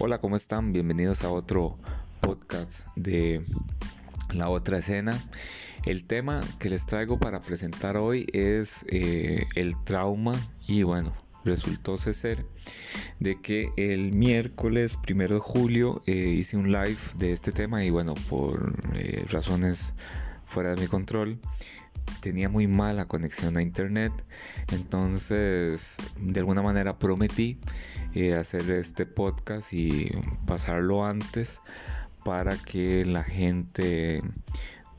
Hola, ¿cómo están? Bienvenidos a otro podcast de La Otra Escena. El tema que les traigo para presentar hoy es eh, el trauma y bueno, resultó ser de que el miércoles primero de julio eh, hice un live de este tema y bueno, por eh, razones fuera de mi control, tenía muy mala conexión a internet. Entonces de alguna manera prometí eh, hacer este podcast y pasarlo antes para que la gente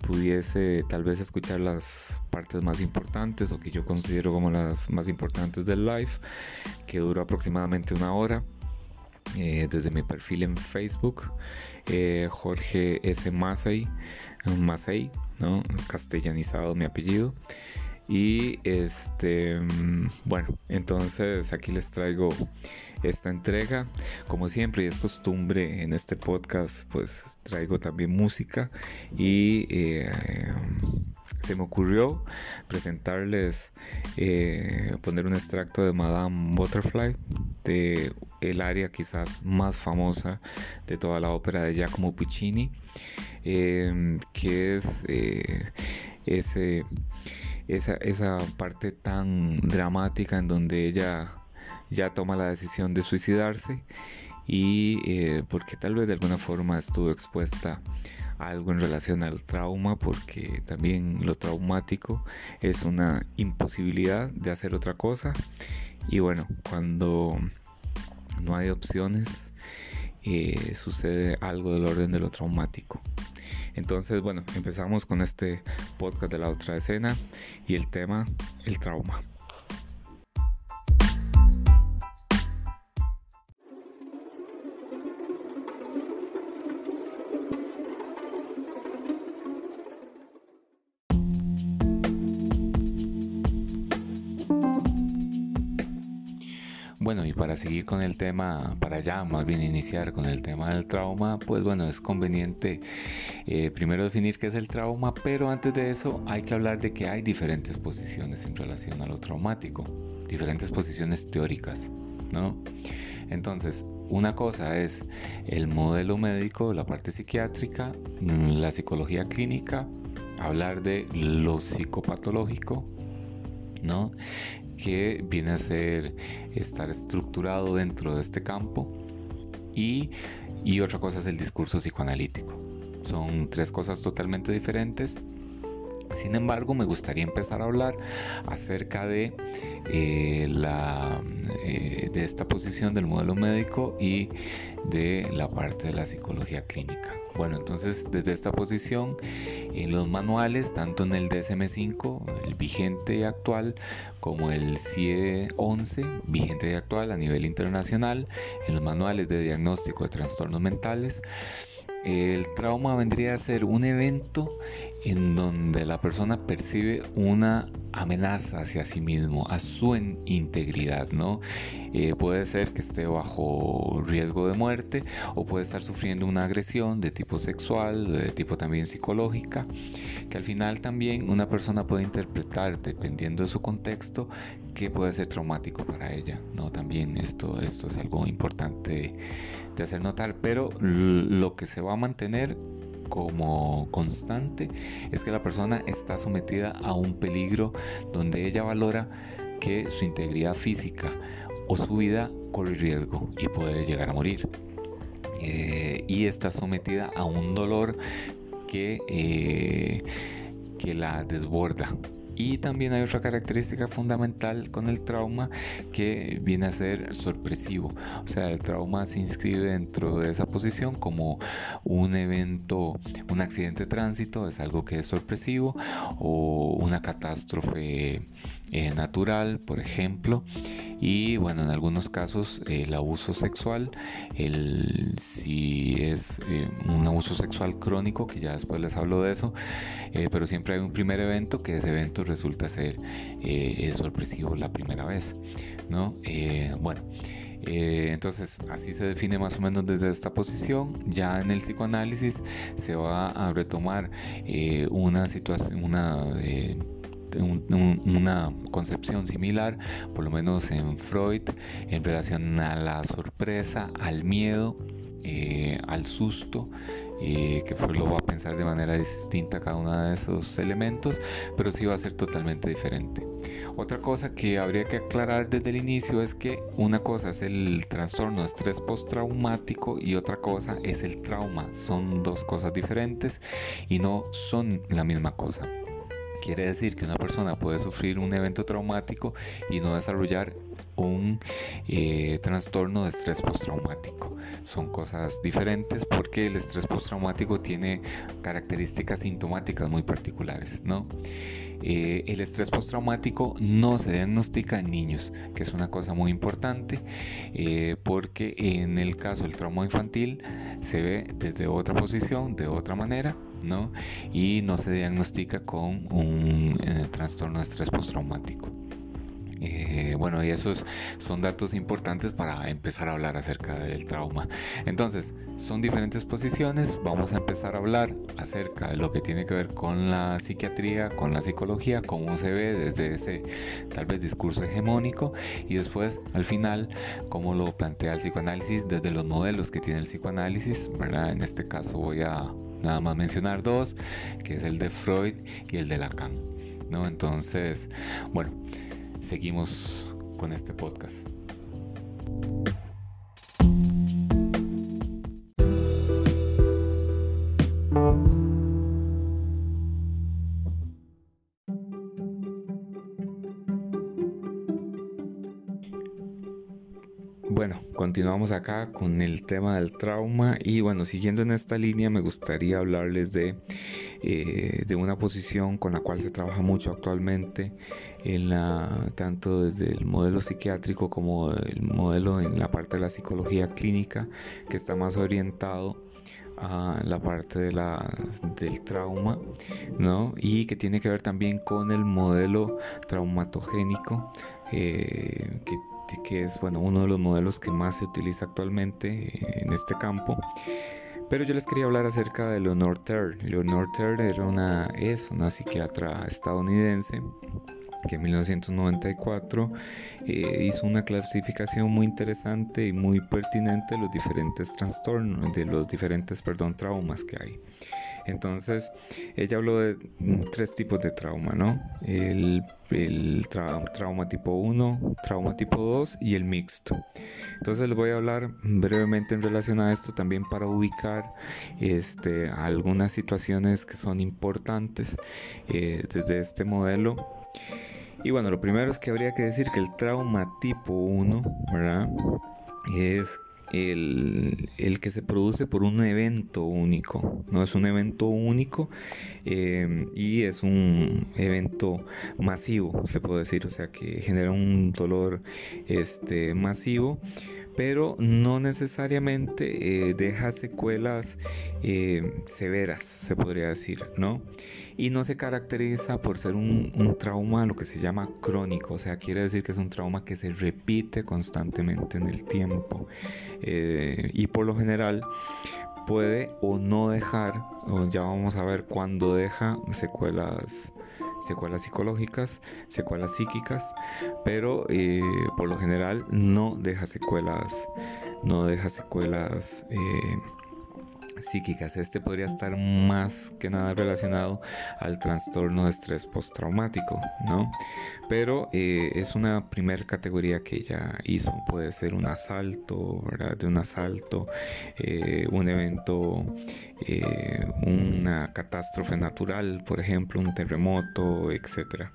pudiese tal vez escuchar las partes más importantes o que yo considero como las más importantes del live que duró aproximadamente una hora eh, desde mi perfil en Facebook eh, Jorge S. Masei Masei, ¿no? castellanizado mi apellido y este bueno entonces aquí les traigo esta entrega. Como siempre y es costumbre en este podcast, pues traigo también música y eh, se me ocurrió presentarles, eh, poner un extracto de Madame Butterfly, de el área quizás más famosa de toda la ópera de Giacomo Puccini, eh, que es ese, esa, esa parte tan dramática en donde ella ya toma la decisión de suicidarse y eh, porque tal vez de alguna forma estuvo expuesta algo en relación al trauma porque también lo traumático es una imposibilidad de hacer otra cosa. Y bueno cuando no hay opciones eh, sucede algo del orden de lo traumático. Entonces bueno empezamos con este podcast de la otra escena y el tema el trauma seguir con el tema, para ya más bien iniciar con el tema del trauma, pues bueno, es conveniente eh, primero definir qué es el trauma, pero antes de eso hay que hablar de que hay diferentes posiciones en relación a lo traumático, diferentes posiciones teóricas, ¿no? Entonces, una cosa es el modelo médico, la parte psiquiátrica, mm, la psicología clínica, hablar de lo psicopatológico, ¿no? que viene a ser estar estructurado dentro de este campo y, y otra cosa es el discurso psicoanalítico. Son tres cosas totalmente diferentes sin embargo, me gustaría empezar a hablar acerca de, eh, la, eh, de esta posición del modelo médico y de la parte de la psicología clínica. Bueno, entonces desde esta posición, en los manuales, tanto en el DSM5, el vigente y actual, como el CIE 11, vigente y actual a nivel internacional, en los manuales de diagnóstico de trastornos mentales, el trauma vendría a ser un evento en donde la persona percibe una amenaza hacia sí mismo, a su integridad, ¿no? Eh, puede ser que esté bajo riesgo de muerte o puede estar sufriendo una agresión de tipo sexual, de tipo también psicológica, que al final también una persona puede interpretar, dependiendo de su contexto, que puede ser traumático para ella, ¿no? También esto, esto es algo importante de hacer notar, pero lo que se va a mantener como constante es que la persona está sometida a un peligro donde ella valora que su integridad física o su vida corre riesgo y puede llegar a morir. Eh, y está sometida a un dolor que, eh, que la desborda y también hay otra característica fundamental con el trauma que viene a ser sorpresivo. O sea, el trauma se inscribe dentro de esa posición como un evento, un accidente de tránsito, es algo que es sorpresivo, o una catástrofe eh, natural, por ejemplo. Y bueno, en algunos casos el abuso sexual, el, si es eh, un abuso sexual crónico, que ya después les hablo de eso, eh, pero siempre hay un primer evento que ese evento resulta ser sorpresivo la primera vez, ¿no? Bueno. Entonces, así se define más o menos desde esta posición. Ya en el psicoanálisis se va a retomar una situación, una una concepción similar, por lo menos en Freud, en relación a la sorpresa, al miedo, eh, al susto, eh, que Freud lo va a pensar de manera distinta cada uno de esos elementos, pero sí va a ser totalmente diferente. Otra cosa que habría que aclarar desde el inicio es que una cosa es el trastorno de estrés postraumático y otra cosa es el trauma. Son dos cosas diferentes y no son la misma cosa. Quiere decir que una persona puede sufrir un evento traumático y no desarrollar un eh, trastorno de estrés postraumático. Son cosas diferentes porque el estrés postraumático tiene características sintomáticas muy particulares, ¿no? Eh, el estrés postraumático no se diagnostica en niños, que es una cosa muy importante, eh, porque en el caso del trauma infantil se ve desde otra posición, de otra manera, ¿no? Y no se diagnostica con un eh, trastorno de estrés postraumático. Eh, bueno, y esos son datos importantes para empezar a hablar acerca del trauma. Entonces, son diferentes posiciones. Vamos a empezar a hablar acerca de lo que tiene que ver con la psiquiatría, con la psicología, cómo se ve desde ese tal vez discurso hegemónico y después al final cómo lo plantea el psicoanálisis desde los modelos que tiene el psicoanálisis, ¿verdad? En este caso voy a nada más mencionar dos, que es el de Freud y el de Lacan. ¿no? Entonces, bueno, seguimos con este podcast. Continuamos acá con el tema del trauma y bueno, siguiendo en esta línea me gustaría hablarles de eh, de una posición con la cual se trabaja mucho actualmente en la, tanto desde el modelo psiquiátrico como el modelo en la parte de la psicología clínica que está más orientado a la parte de la, del trauma ¿no? y que tiene que ver también con el modelo traumatogénico eh, que que es bueno uno de los modelos que más se utiliza actualmente en este campo pero yo les quería hablar acerca de Leonore Ter. Leonore Ter era una, es una psiquiatra estadounidense que en 1994 eh, hizo una clasificación muy interesante y muy pertinente de los diferentes trastornos, de los diferentes, perdón, traumas que hay. Entonces, ella habló de tres tipos de trauma, ¿no? El, trauma tipo 1, trauma tipo 2 y el mixto. Entonces les voy a hablar brevemente en relación a esto también para ubicar este, algunas situaciones que son importantes eh, desde este modelo. Y bueno, lo primero es que habría que decir que el trauma tipo 1, ¿verdad? Es el, que se produce por un evento único, no es un evento único eh, y es un evento masivo, se puede decir, o sea que genera un dolor este, masivo pero no necesariamente eh, deja secuelas eh, severas, se podría decir, ¿no? Y no se caracteriza por ser un, trauma, lo que se llama crónico, o sea, quiere decir que es un trauma que se repite constantemente en el tiempo. Eh, y por lo general puede o no dejar, o ya vamos a ver cuándo deja secuelas secuelas psicológicas, secuelas psíquicas, pero eh, por lo general no deja secuelas, no deja secuelas eh, psíquicas. Este podría estar más que nada relacionado al trastorno de estrés postraumático, ¿no? Pero eh, es una primera categoría que ella hizo. Puede ser un asalto, ¿verdad? De un asalto, eh, un evento, eh, una catástrofe natural, por ejemplo, un terremoto, etcétera.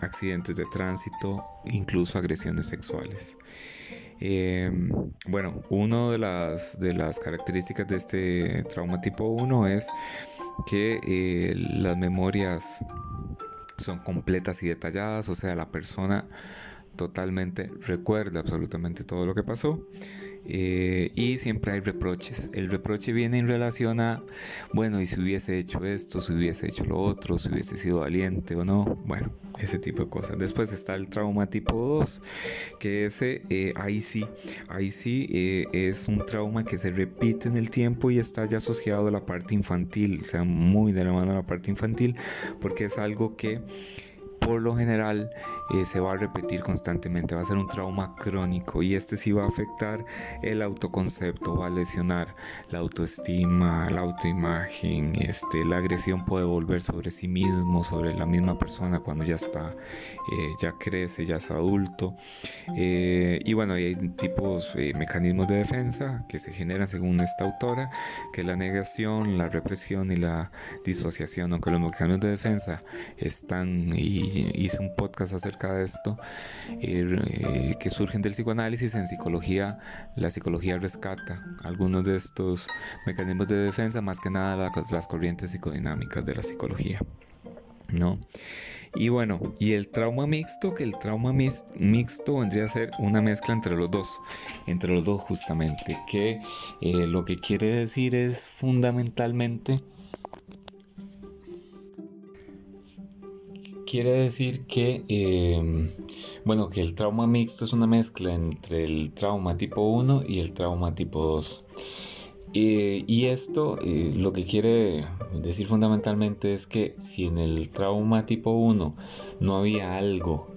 accidentes de tránsito, incluso agresiones sexuales. Eh, bueno, una de las, características de este trauma tipo 1 es que eh, las memorias son completas y detalladas, o sea, la persona totalmente recuerda absolutamente todo lo que pasó. Eh, y siempre hay reproches. El reproche viene en relación a, bueno, y si hubiese hecho esto, si hubiese hecho lo otro, si hubiese sido valiente o no, bueno, ese tipo de cosas. Después está el trauma tipo 2, que ese, eh, ahí sí, ahí sí eh, es un trauma que se repite en el tiempo y está ya asociado a la parte infantil, o sea, muy de la mano a la parte infantil, porque es algo que por lo general eh, se va a repetir constantemente, va a ser un trauma crónico y este sí va a afectar el autoconcepto, va a lesionar la autoestima, la autoimagen, este, la agresión puede volver sobre sí mismo, sobre la misma persona cuando ya está, eh, ya crece, ya es adulto. Eh, y bueno, hay tipos, mecanismos de defensa que se generan según esta autora, que es la negación, la represión y la disociación, aunque los mecanismos de defensa están, y hice un podcast acerca de esto, eh, que surgen del psicoanálisis. En psicología, la psicología rescata algunos de estos mecanismos de defensa, más que nada las, corrientes psicodinámicas de la psicología. ¿no? Y bueno, y el trauma mixto, que el trauma mixto vendría a ser una mezcla entre los dos, entre los dos justamente, que eh, lo que quiere decir es fundamentalmente quiere decir que, em, bueno, que el trauma mixto es una mezcla entre el trauma tipo 1 y el trauma tipo 2. y esto eh, lo que quiere decir fundamentalmente es que si en el trauma tipo 1 no había algo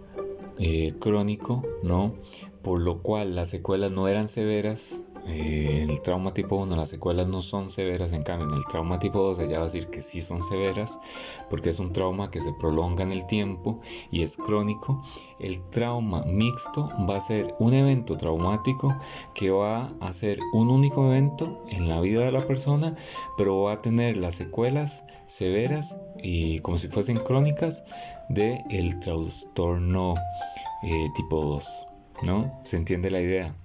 eh, crónico, ¿no? Por lo cual las secuelas no eran severas, eh, el trauma tipo 1, las secuelas no son severas, en cambio en el trauma tipo 2 ya va a decir que sí son severas, porque es un trauma que se prolonga en el tiempo y es crónico. El trauma mixto va a ser un evento traumático que va a ser un único evento en la vida de la persona, pero va a tener las secuelas severas y como si fuesen crónicas de el trastorno eh, tipo 2, ¿no? ¿Se entiende la idea?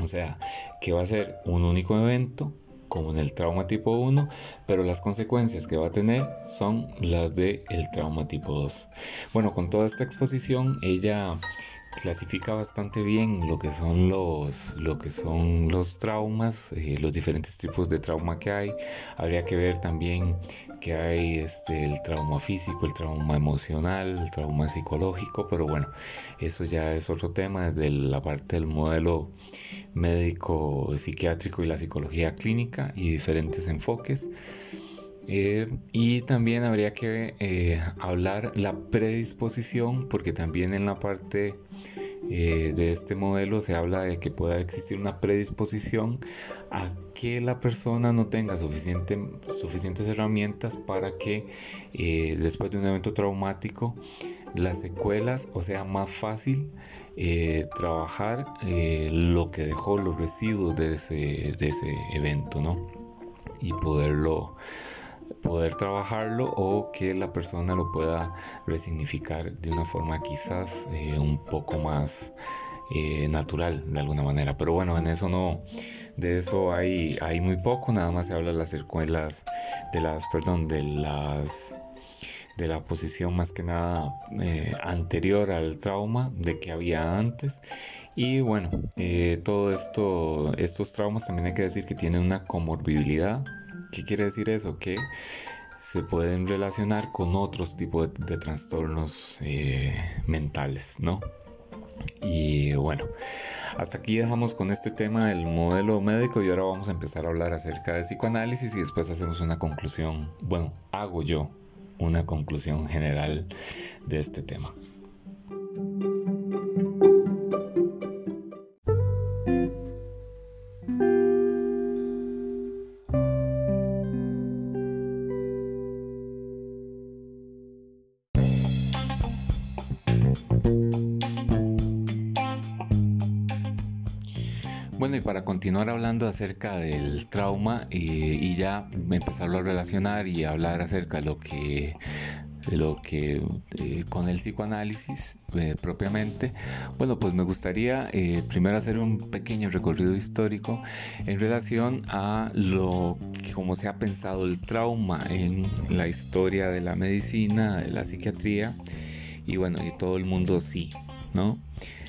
O sea, que va a ser un único evento, como en el trauma tipo 1, pero las consecuencias que va a tener son las del el trauma tipo 2. Bueno, con toda esta exposición, ella clasifica bastante bien lo que son los, lo que son los traumas, eh, los diferentes tipos de trauma que hay. Habría que ver también que hay este, el trauma físico, el trauma emocional, el trauma psicológico, pero bueno, eso ya es otro tema desde la parte del modelo médico psiquiátrico y la psicología clínica y diferentes enfoques. Eh, y también habría que eh, hablar la predisposición, porque también en la parte eh, de este modelo se habla de que pueda existir una predisposición a que la persona no tenga suficiente, suficientes herramientas para que después de un evento traumático las secuelas o sea más fácil trabajar lo que dejó los residuos de ese, de ese evento ¿no? y poderlo poder trabajarlo o que la persona lo pueda resignificar de una forma quizás eh, un poco más eh, natural de alguna manera. Pero bueno, en eso no, de eso hay, hay muy poco, nada más se habla de las secuelas, de las, perdón, de las de la posición más que nada eh, anterior al trauma de que había antes y bueno todo esto estos traumas también hay que decir que tienen una comorbilidad ¿Qué quiere decir eso? Que se pueden relacionar con otros tipos de, trastornos eh, mentales, ¿no? Y bueno, hasta aquí dejamos con este tema del modelo médico y ahora vamos a empezar a hablar acerca de psicoanálisis y después hacemos una conclusión, bueno, hago yo una conclusión general de este tema. Continuar hablando acerca del trauma eh, y ya empezarlo a relacionar y hablar acerca de lo que lo que eh, con el psicoanálisis eh, propiamente bueno pues me gustaría primero hacer un pequeño recorrido histórico en relación a lo que se ha pensado el trauma en la historia de la medicina de la psiquiatría y bueno y todo el mundo sí ¿no?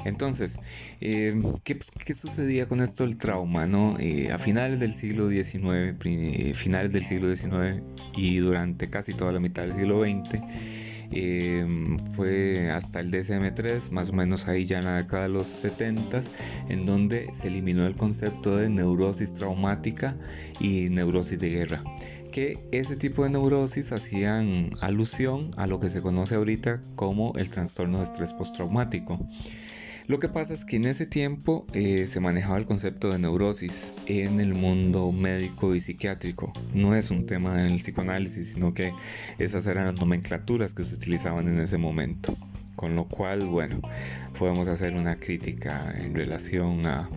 Entonces, eh, pues, ¿qué, sucedía con esto del trauma? ¿no? Eh, a finales del siglo XIX, eh, finales del siglo XIX y durante casi toda la mitad del siglo XX, fue hasta el DSM-3, más o menos ahí ya en la década de los 70, en donde se eliminó el concepto de neurosis traumática y neurosis de guerra que ese tipo de neurosis hacían alusión a lo que se conoce ahorita como el trastorno de estrés postraumático. Lo que pasa es que en ese tiempo eh, se manejaba el concepto de neurosis en el mundo médico y psiquiátrico. No es un tema del psicoanálisis, sino que esas eran las nomenclaturas que se utilizaban en ese momento. Con lo cual, bueno, podemos hacer una crítica en relación a,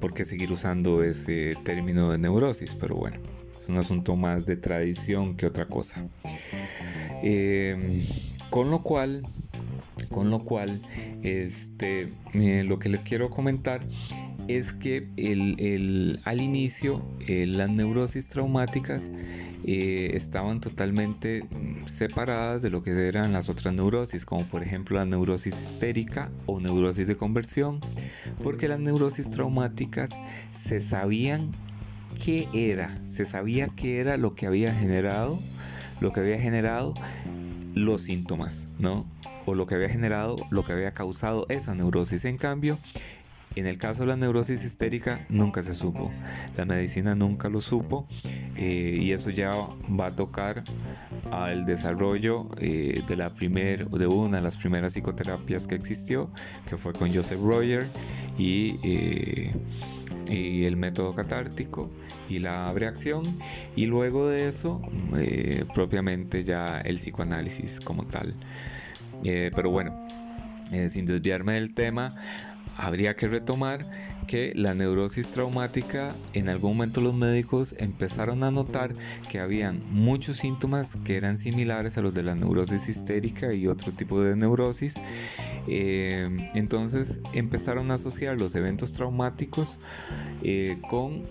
por qué seguir usando ese término de neurosis, pero bueno, es un asunto más de tradición que otra cosa. Eh, con lo cual, con lo cual, este, lo que les quiero comentar es que el, al inicio eh, las neurosis traumáticas eh, estaban totalmente separadas de lo que eran las otras neurosis, como por ejemplo la neurosis histérica o neurosis de conversión, porque las neurosis traumáticas se sabían qué era, se sabía qué era lo que había generado, lo que había generado los síntomas, ¿no? o lo que había generado, lo que había causado esa neurosis. En cambio, en el caso de la neurosis histérica nunca se supo, la medicina nunca lo supo eh, y eso ya va a tocar al desarrollo eh, de la primer, de una de las primeras psicoterapias que existió, que fue con Joseph Royer y, eh, y el método catártico y la reacción y luego de eso propiamente ya el psicoanálisis como tal. Eh, pero bueno, eh, sin desviarme del tema, habría que retomar que la neurosis traumática, en algún momento los médicos empezaron a notar que habían muchos síntomas que eran similares a los de la neurosis histérica y otro tipo de neurosis. Eh, entonces empezaron a asociar los eventos traumáticos con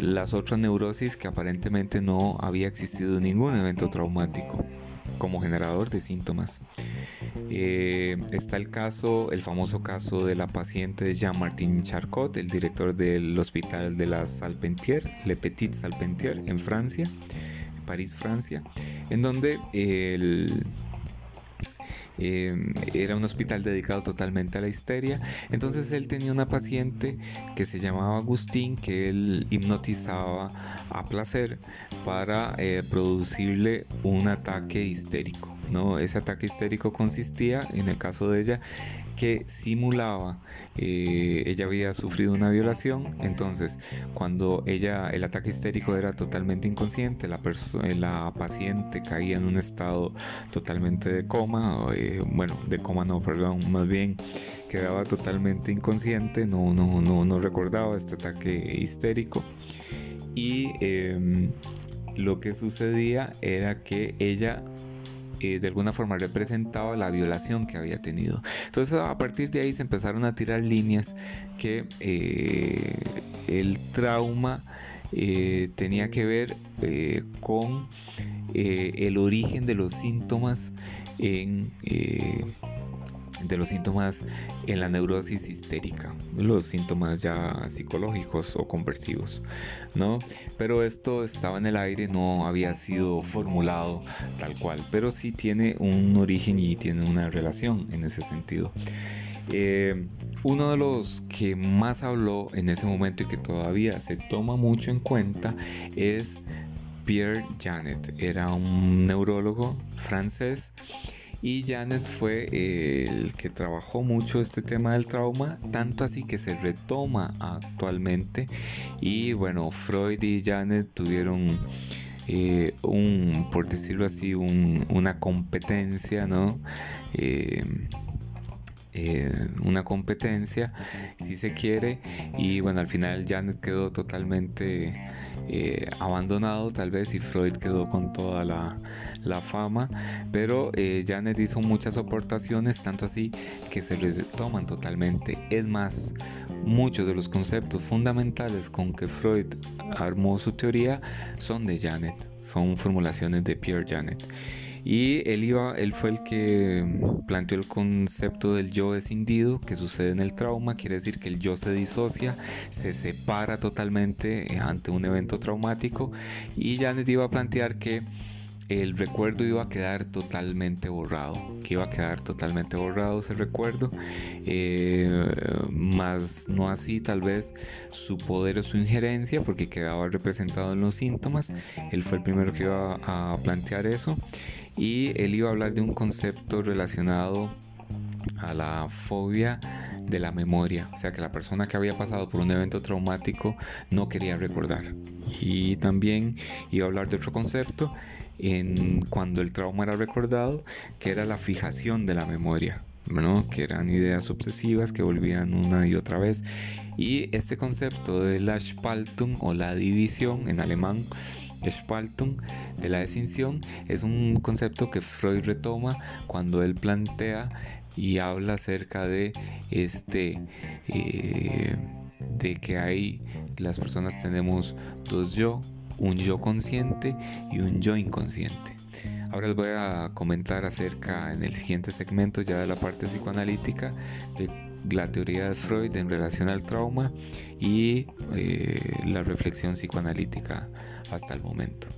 las otras neurosis que aparentemente no había existido ningún evento traumático como generador de síntomas. Eh, está el caso, el famoso caso de la paciente Jean-Martin Charcot, el director del hospital de la Salpentier, Le Petit Salpentier, en Francia, París, Francia, en donde el Em, era un hospital dedicado totalmente a la histeria. Entonces él tenía una paciente que se llamaba Agustín, que él hipnotizaba a placer para eh, producirle un ataque histérico. ¿No? Ese ataque histérico consistía, en el caso de ella, que simulaba, eh, ella había sufrido una violación, entonces cuando ella, el ataque histérico era totalmente inconsciente, la, la paciente caía en un estado totalmente de coma, eh, bueno, de coma no, perdón, más bien quedaba totalmente inconsciente, no, no, no, no recordaba este ataque histérico y em, lo que sucedía era que ella eh, de alguna forma representaba la violación que había tenido. Entonces a partir de ahí se empezaron a tirar líneas que eh, el trauma eh, tenía que ver con el origen de los síntomas en de los síntomas en la neurosis histérica, los síntomas ya psicológicos o conversivos, ¿no? Pero esto estaba en el aire, no había sido formulado tal cual, pero sí tiene un origen y tiene una relación en ese sentido. Eh, uno de los que más habló en ese momento y que todavía se toma mucho en cuenta es Pierre Janet, era un neurólogo francés y Janet fue el que trabajó mucho este tema del trauma, tanto así que se retoma actualmente y bueno, Freud y Janet tuvieron eh, un, por decirlo así, una competencia, ¿no? Eh, una competencia, si se quiere, y bueno, al final Janet quedó totalmente abandonado, tal vez, y Freud quedó con toda la, la fama, pero eh, Janet hizo muchas aportaciones, tanto así que se retoman totalmente. Es más, muchos de los conceptos fundamentales con que Freud armó su teoría son de Janet, son formulaciones de Pierre Janet. Y él, iba, él fue el que planteó el concepto del yo escindido que sucede en el trauma, quiere decir que el yo se disocia, se separa totalmente eh, ante un evento traumático. Y Janet iba a plantear que el recuerdo iba a quedar totalmente borrado, que iba a quedar totalmente borrado ese recuerdo, eh, más no así tal vez su poder o su injerencia, porque quedaba representado en los síntomas. Él fue el primero que iba a plantear eso y él iba a hablar de un concepto relacionado a la fobia de la memoria, o sea que la persona que había pasado por un evento traumático no quería recordar. Y también iba a hablar de otro concepto en cuando el trauma era recordado, que era la fijación de la memoria, que eran ideas obsesivas que volvían una y otra vez. Y este concepto de la Spaltung o la división en alemán, Spaltung, de la distinción, es un concepto que Freud retoma cuando él plantea y habla acerca de este eh, de que hay las personas tenemos dos yo un yo consciente y un yo inconsciente. Ahora les voy a comentar acerca en el siguiente segmento ya de la parte psicoanalítica de la teoría de Freud en relación al trauma y eh, la reflexión psicoanalítica hasta el momento.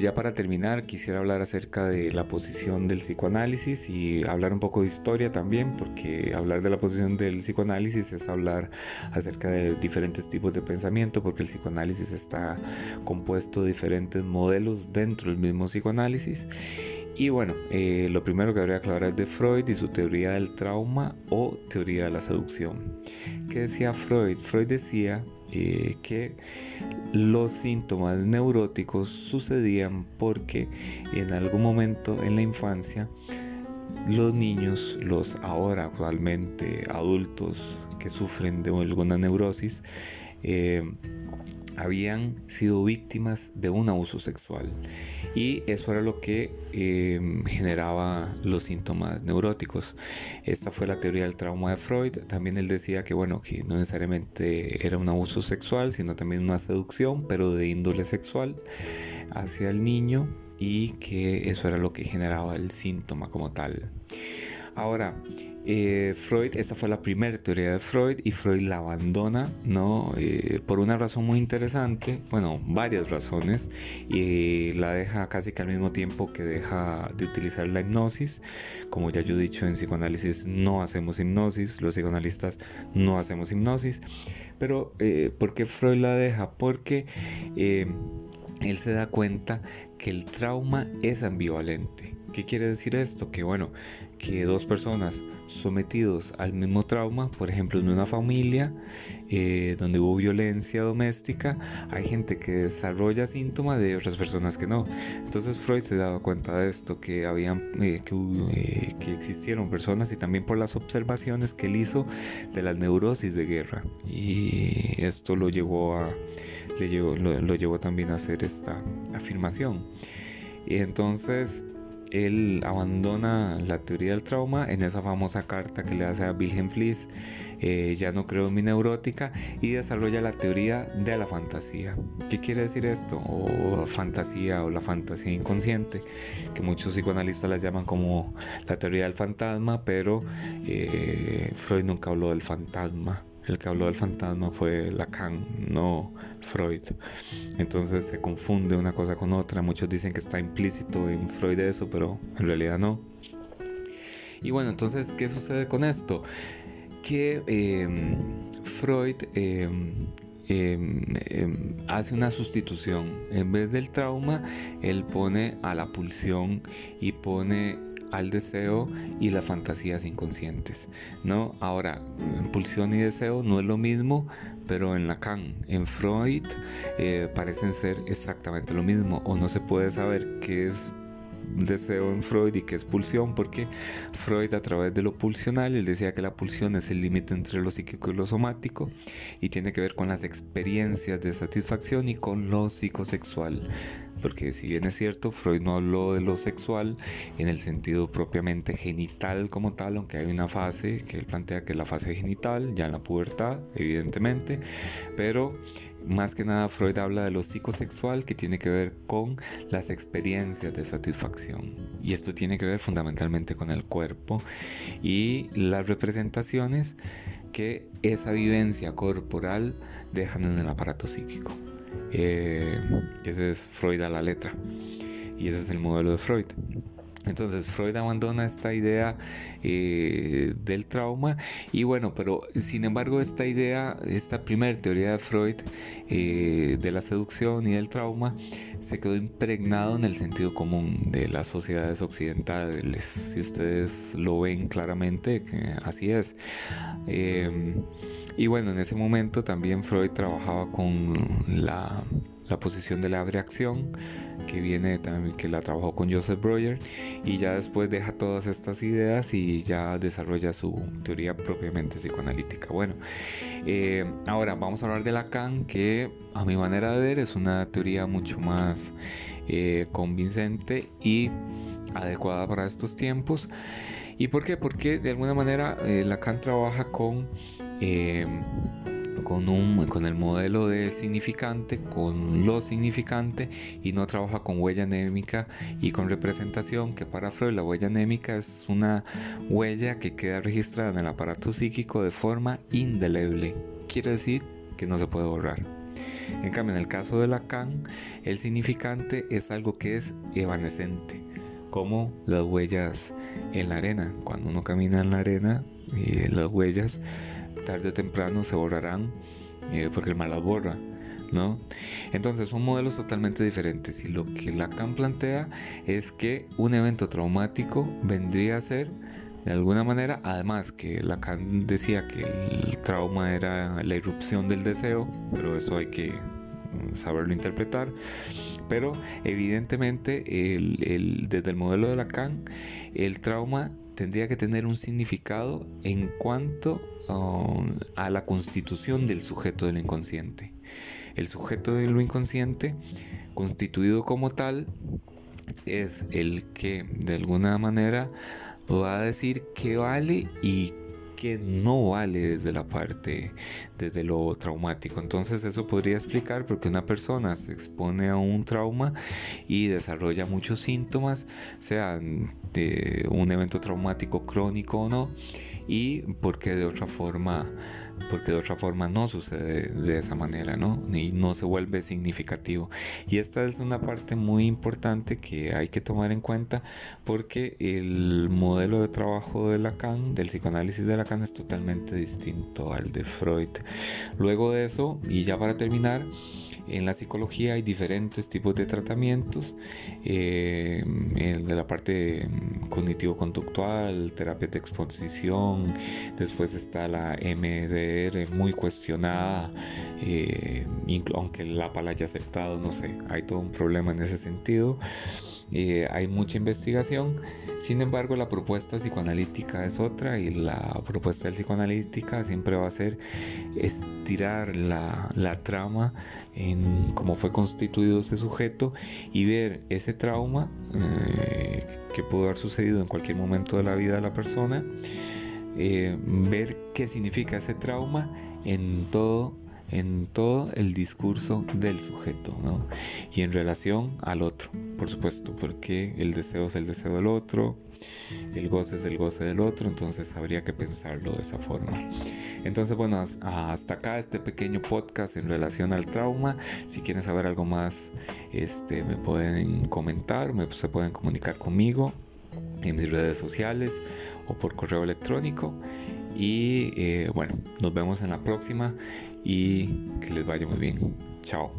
Ya para terminar quisiera hablar acerca de la posición del psicoanálisis y hablar un poco de historia también, porque hablar de la posición del psicoanálisis es hablar acerca de diferentes tipos de pensamiento, porque el psicoanálisis está compuesto de diferentes modelos dentro del mismo psicoanálisis. Y bueno, eh, lo primero que habría que hablar es de Freud y su teoría del trauma o teoría de la seducción. ¿Qué decía Freud? Freud decía eh, que los síntomas neuróticos sucedían porque en algún momento en la infancia los niños, los ahora actualmente adultos que sufren de alguna neurosis, eh, habían sido víctimas de un abuso sexual y eso era lo que em, generaba los síntomas neuróticos. Esta fue la teoría del trauma de Freud. También él decía que bueno, que no necesariamente era un abuso sexual, sino también una seducción, pero de índole sexual hacia el niño y que eso era lo que generaba el síntoma como tal. Ahora, eh, Freud, esta fue la primera teoría de Freud y Freud la abandona, ¿no? Eh, por una razón muy interesante, bueno, varias razones, y la deja casi que al mismo tiempo que deja de utilizar la hipnosis. Como ya yo he dicho en psicoanálisis, no hacemos hipnosis, los psicoanalistas no hacemos hipnosis, pero eh, ¿por qué Freud la deja? Porque él se da cuenta que el trauma es ambivalente. ¿Qué quiere decir esto? Que bueno, que dos personas sometidos al mismo trauma, por ejemplo en una familia eh, donde hubo violencia doméstica, hay gente que desarrolla síntomas de otras personas que no. Entonces Freud se daba cuenta de esto, que habían eh, que, eh, que, existieron personas y también por las observaciones que él hizo de las neurosis de guerra. Y esto lo llevó a le llevó, lo, lo llevó también a hacer esta afirmación. Y entonces él abandona la teoría del trauma en esa famosa carta que le hace a Wilhelm Fliess, eh, ya no creo en mi neurótica, y desarrolla la teoría de la fantasía. ¿Qué quiere decir esto? O fantasía o la fantasía inconsciente, que muchos psicoanalistas la llaman como la teoría del fantasma, pero eh, Freud nunca habló del fantasma. El que habló del fantasma fue Lacan, no Freud. Entonces se confunde una cosa con otra. Muchos dicen que está implícito en Freud eso, pero en realidad no. Y bueno, entonces, ¿qué sucede con esto? Que em, Freud em, em, hace una sustitución. En vez del trauma, él pone a la pulsión y pone al deseo y las fantasías inconscientes, ¿no? Ahora, pulsión y deseo no es lo mismo, pero en Lacan, en Freud, eh, parecen ser exactamente lo mismo, o no se puede saber qué es deseo en Freud y qué es pulsión, porque Freud a través de lo pulsional, él decía que la pulsión es el límite entre lo psíquico y lo somático y tiene que ver con las experiencias de satisfacción y con lo psicosexual. Porque si bien es cierto, Freud no habló de lo sexual en el sentido propiamente genital como tal, aunque hay una fase que él plantea que es la fase genital, ya en la pubertad, evidentemente, pero más que nada Freud habla de lo psicosexual que tiene que ver con las experiencias de satisfacción. Y esto tiene que ver fundamentalmente con el cuerpo y las representaciones que esa vivencia corporal dejan en el aparato psíquico. Eh, ese es Freud a la letra. Y ese es el modelo de Freud. Entonces Freud abandona esta idea eh, del trauma y bueno, pero sin embargo esta idea, esta primera teoría de Freud eh, de la seducción y del trauma se quedó impregnado en el sentido común de las sociedades occidentales. Si ustedes lo ven claramente, así es. Eh, y bueno, en ese momento también Freud trabajaba con la la posición de la abreacción, que viene también, que la trabajó con Joseph Breuer, y ya después deja todas estas ideas y ya desarrolla su teoría propiamente psicoanalítica. Bueno, eh, ahora vamos a hablar de Lacan, que a mi manera de ver es una teoría mucho más eh, convincente y adecuada para estos tiempos. ¿Y por qué? Porque de alguna manera eh, Lacan trabaja con con, un, con el modelo de significante, con lo significante y no trabaja con huella anémica y con representación, que para Freud la huella anémica es una huella que queda registrada en el aparato psíquico de forma indeleble. Quiere decir que no se puede borrar. En cambio, en el caso de Lacan, el significante es algo que es evanescente, como las huellas en la arena. Cuando uno camina en la arena, eh, las huellas tarde o temprano se borrarán eh, porque el mal las borra. ¿No? Entonces son modelos totalmente diferentes y lo que Lacan plantea es que un evento traumático vendría a ser de alguna manera, además que Lacan decía que el trauma era la irrupción del deseo, pero eso hay que mm, saberlo interpretar, pero evidentemente desde el modelo de Lacan el trauma tendría que tener un significado en cuanto um, a la constitución del sujeto del inconsciente. El sujeto de lo inconsciente, constituido como tal, es el que de alguna manera va a decir qué vale y que no vale desde la parte, desde lo traumático. Entonces eso podría explicar por qué una persona se expone a un trauma y desarrolla muchos síntomas, sean de un evento traumático crónico o no, y por qué de otra forma porque de otra forma no sucede de esa manera, ¿no? Y no se vuelve significativo. Y esta es una parte muy importante que hay que tomar en cuenta porque el modelo de trabajo de Lacan, del psicoanálisis de Lacan, es totalmente distinto al de Freud. Luego de eso, y ya para terminar, en la psicología hay diferentes tipos de tratamientos, eh, de la parte cognitivo-conductual, terapia de exposición, después está la MDR muy cuestionada, eh, aunque la pala haya aceptado, no sé, hay todo un problema en ese sentido. Eh, hay mucha investigación, sin embargo la propuesta psicoanalítica es otra y la propuesta del psicoanalítica siempre va a ser estirar la, trama en cómo fue constituido ese sujeto y ver ese trauma eh, que pudo haber sucedido en cualquier momento de la vida de la persona, eh, ver qué significa ese trauma en todo en todo el discurso del sujeto ¿no? y en relación al otro, por supuesto, porque el deseo es el deseo del otro, el goce es el goce del otro, entonces habría que pensarlo de esa forma. Entonces, bueno, hasta acá este pequeño podcast en relación al trauma. Si quieren saber algo más, este, me pueden comentar, me, se pueden comunicar conmigo en mis redes sociales o por correo electrónico. Y eh, bueno, nos vemos en la próxima y que les vaya muy bien. Chao.